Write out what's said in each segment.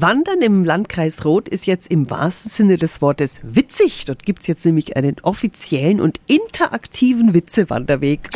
Wandern im Landkreis Roth ist jetzt im wahrsten Sinne des Wortes witzig. Dort gibt es jetzt nämlich einen offiziellen und interaktiven Witzewanderweg.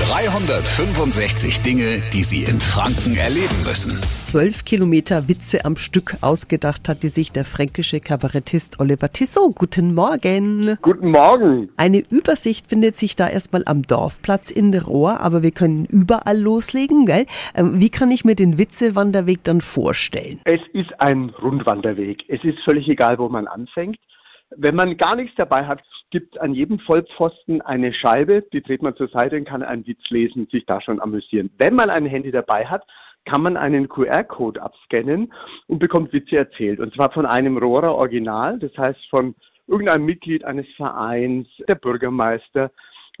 365 Dinge, die Sie in Franken erleben müssen. Zwölf Kilometer Witze am Stück ausgedacht hatte sich der fränkische Kabarettist Oliver Tissot. Guten Morgen. Guten Morgen. Eine Übersicht findet sich da erstmal am Dorfplatz in der Rohr, aber wir können überall loslegen, gell? Ähm, wie kann ich mir den Witzewanderweg dann vorstellen? Es ist ein Rundwanderweg. Es ist völlig egal, wo man anfängt. Wenn man gar nichts dabei hat, gibt an jedem Vollpfosten eine Scheibe, die dreht man zur Seite und kann einen Witz lesen, sich da schon amüsieren. Wenn man ein Handy dabei hat, kann man einen QR-Code abscannen und bekommt Witze erzählt. Und zwar von einem Rohrer Original, das heißt von irgendeinem Mitglied eines Vereins, der Bürgermeister,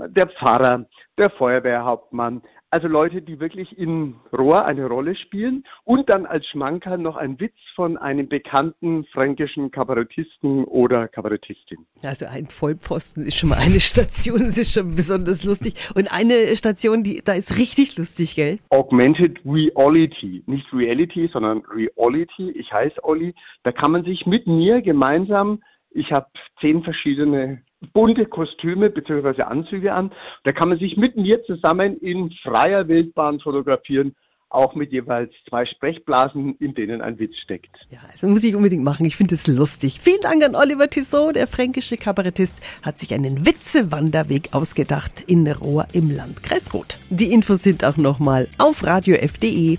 der Pfarrer, der Feuerwehrhauptmann, also Leute, die wirklich in Rohr eine Rolle spielen und dann als Schmankerl noch ein Witz von einem bekannten fränkischen Kabarettisten oder Kabarettistin. Also ein Vollpfosten ist schon mal eine Station, das ist schon besonders lustig. Und eine Station, die da ist richtig lustig, gell? Augmented Reality. Nicht Reality, sondern Reality. Ich heiße Olli. Da kann man sich mit mir gemeinsam ich habe zehn verschiedene bunte Kostüme bzw. Anzüge an. Da kann man sich mit mir zusammen in freier Wildbahn fotografieren, auch mit jeweils zwei Sprechblasen, in denen ein Witz steckt. Ja, also muss ich unbedingt machen. Ich finde es lustig. Vielen Dank an Oliver Tissot. Der fränkische Kabarettist hat sich einen Witzewanderweg ausgedacht in Rohr im Landkreis Roth. Die Infos sind auch nochmal auf radiof.de.